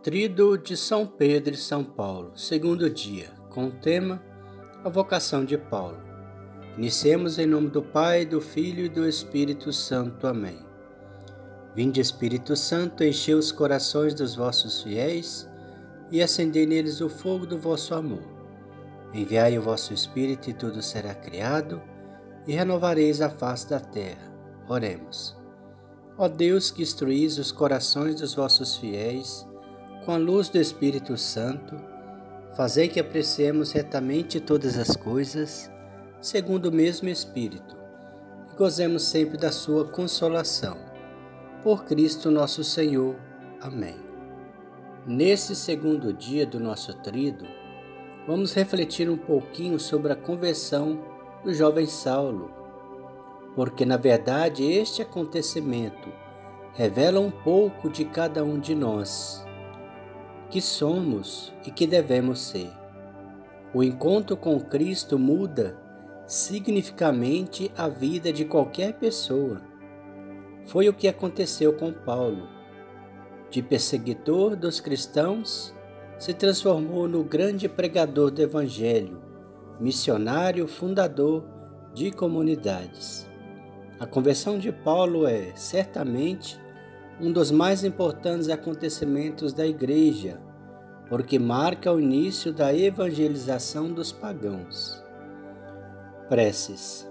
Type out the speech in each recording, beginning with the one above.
Trido de São Pedro e São Paulo, segundo dia, com o tema A vocação de Paulo. Iniciemos em nome do Pai, do Filho e do Espírito Santo. Amém. Vinde, Espírito Santo, enchei os corações dos vossos fiéis e acendei neles o fogo do vosso amor. Enviai o vosso Espírito e tudo será criado e renovareis a face da terra. Oremos. Ó Deus que instruís os corações dos vossos fiéis, com a luz do Espírito Santo, fazei que apreciemos retamente todas as coisas, segundo o mesmo Espírito, e gozemos sempre da sua consolação. Por Cristo nosso Senhor. Amém. Nesse segundo dia do nosso trido, vamos refletir um pouquinho sobre a conversão do jovem Saulo, porque na verdade este acontecimento revela um pouco de cada um de nós que somos e que devemos ser. O encontro com Cristo muda significativamente a vida de qualquer pessoa. Foi o que aconteceu com Paulo. De perseguidor dos cristãos, se transformou no grande pregador do Evangelho, missionário fundador de comunidades. A conversão de Paulo é, certamente, um dos mais importantes acontecimentos da Igreja, porque marca o início da evangelização dos pagãos. Preces.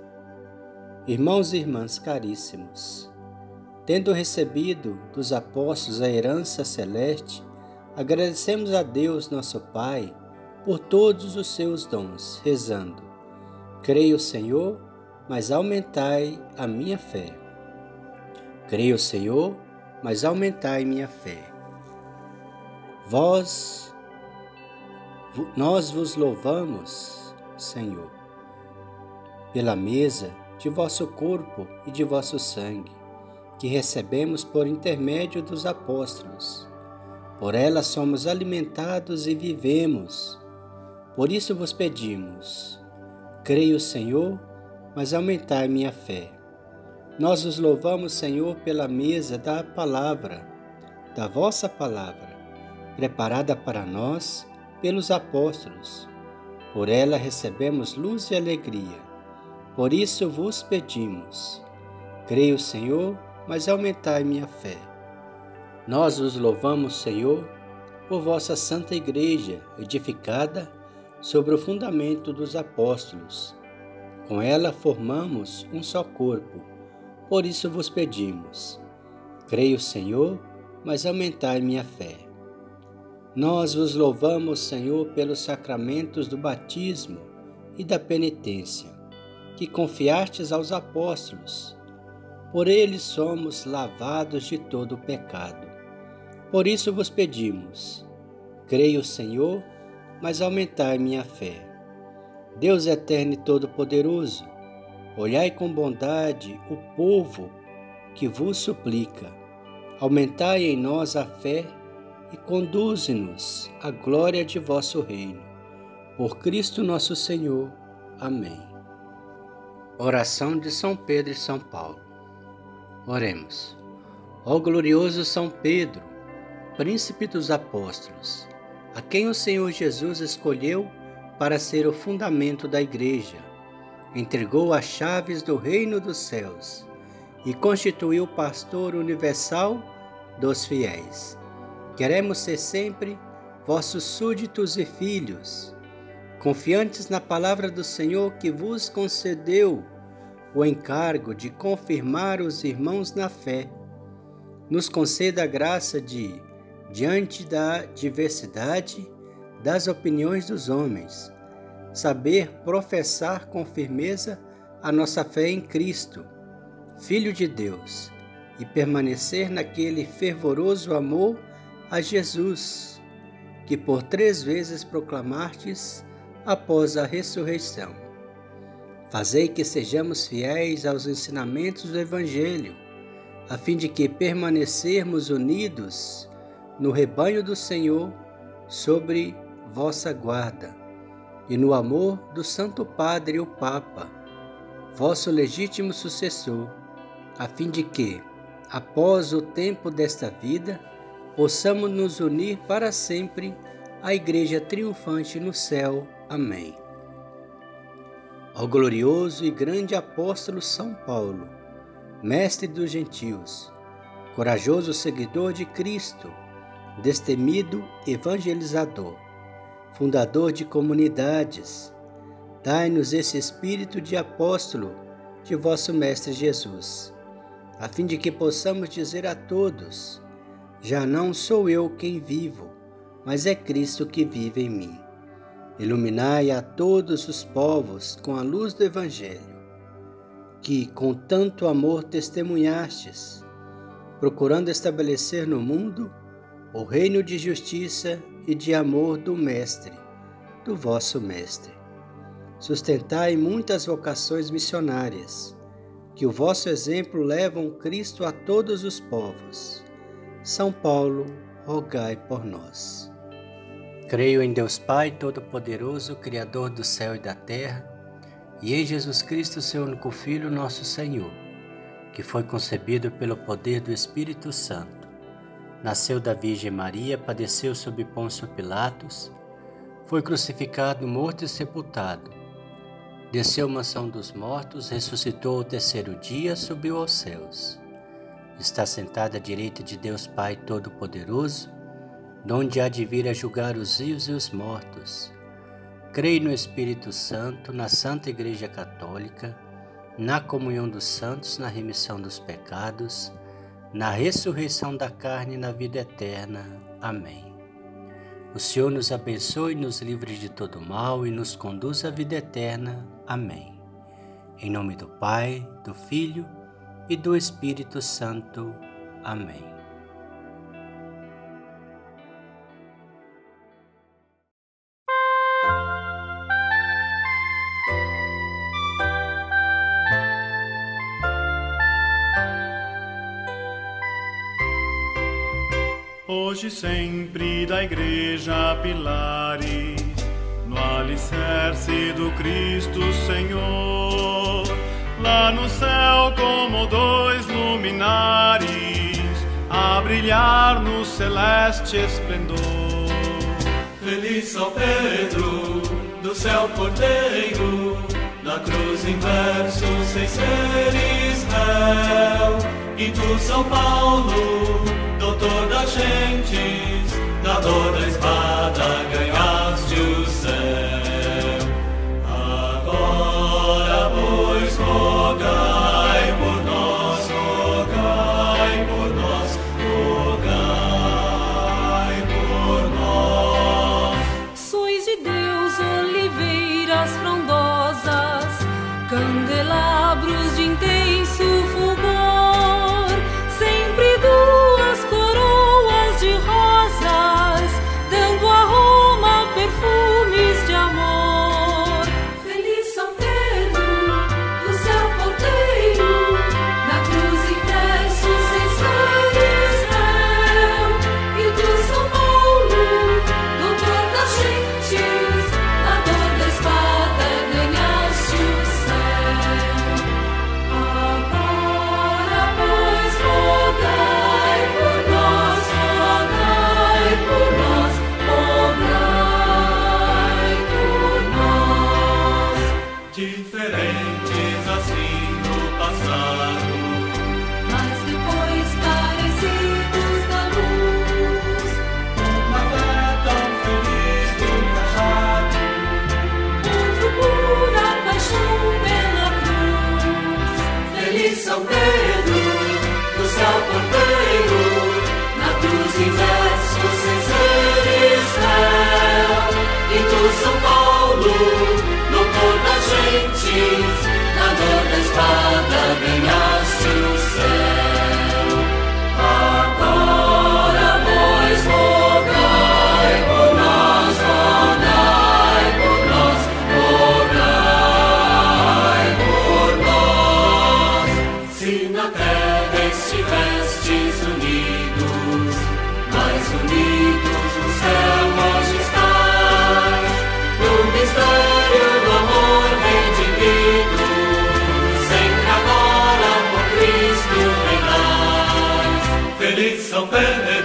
Irmãos e irmãs caríssimos, tendo recebido dos apóstolos a herança celeste, agradecemos a Deus, nosso Pai, por todos os seus dons, rezando: Creio, Senhor, mas aumentai a minha fé. Creio, Senhor, mas aumentai minha fé. Vós, nós vos louvamos, Senhor, pela mesa de vosso corpo e de vosso sangue, que recebemos por intermédio dos apóstolos. Por ela somos alimentados e vivemos. Por isso vos pedimos, creio, Senhor, mas aumentai minha fé. Nós os louvamos, Senhor, pela mesa da palavra, da vossa palavra, preparada para nós pelos apóstolos. Por ela recebemos luz e alegria. Por isso vos pedimos. Creio, Senhor, mas aumentai minha fé. Nós os louvamos, Senhor, por vossa santa igreja, edificada sobre o fundamento dos apóstolos. Com ela formamos um só corpo por isso vos pedimos. Creio, Senhor, mas aumentai minha fé. Nós vos louvamos, Senhor, pelos sacramentos do batismo e da penitência, que confiastes aos apóstolos. Por eles somos lavados de todo o pecado. Por isso vos pedimos. Creio, Senhor, mas aumentai minha fé. Deus eterno e todo-poderoso, Olhai com bondade o povo que vos suplica. Aumentai em nós a fé e conduze-nos à glória de vosso reino. Por Cristo nosso Senhor. Amém. Oração de São Pedro e São Paulo. Oremos. Ó glorioso São Pedro, príncipe dos apóstolos, a quem o Senhor Jesus escolheu para ser o fundamento da igreja, entregou as chaves do reino dos céus e constituiu pastor universal dos fiéis. Queremos ser sempre vossos súditos e filhos, confiantes na palavra do Senhor que vos concedeu o encargo de confirmar os irmãos na fé. Nos conceda a graça de, diante da diversidade das opiniões dos homens, saber professar com firmeza a nossa fé em Cristo, Filho de Deus, e permanecer naquele fervoroso amor a Jesus, que por três vezes proclamastes após a ressurreição. Fazei que sejamos fiéis aos ensinamentos do Evangelho, a fim de que permanecermos unidos no rebanho do Senhor sobre vossa guarda e no amor do Santo Padre o Papa, vosso legítimo sucessor, a fim de que, após o tempo desta vida, possamos nos unir para sempre à Igreja triunfante no céu. Amém. Ao glorioso e grande apóstolo São Paulo, mestre dos gentios, corajoso seguidor de Cristo, destemido evangelizador, fundador de comunidades, dai-nos esse espírito de apóstolo de vosso Mestre Jesus, a fim de que possamos dizer a todos: Já não sou eu quem vivo, mas é Cristo que vive em mim. Iluminai a todos os povos com a luz do Evangelho, que com tanto amor testemunhastes, procurando estabelecer no mundo o reino de justiça e de amor do Mestre, do vosso Mestre. Sustentai muitas vocações missionárias, que o vosso exemplo levam Cristo a todos os povos. São Paulo, rogai por nós. Creio em Deus Pai Todo-Poderoso, Criador do céu e da terra, e em Jesus Cristo, seu único Filho, nosso Senhor, que foi concebido pelo poder do Espírito Santo Nasceu da Virgem Maria, padeceu sob Pôncio Pilatos, foi crucificado, morto e sepultado. Desceu mansão dos mortos, ressuscitou ao terceiro dia, subiu aos céus. Está sentado à direita de Deus Pai Todo-Poderoso, donde há de vir a julgar os vivos e os mortos. Creio no Espírito Santo, na Santa Igreja Católica, na comunhão dos santos, na remissão dos pecados, na ressurreição da carne e na vida eterna. Amém. O Senhor nos abençoe, nos livre de todo mal e nos conduz à vida eterna. Amém. Em nome do Pai, do Filho e do Espírito Santo. Amém. hoje sempre da Igreja pilares, no alicerce do Cristo Senhor, no céu como dois luminares a brilhar no celeste esplendor. Feliz São Pedro, do céu porteiro, na cruz inverso sem seres Israel. E tu, São Paulo, doutor das gentes, da dor da espada ganhar. São Bernardo.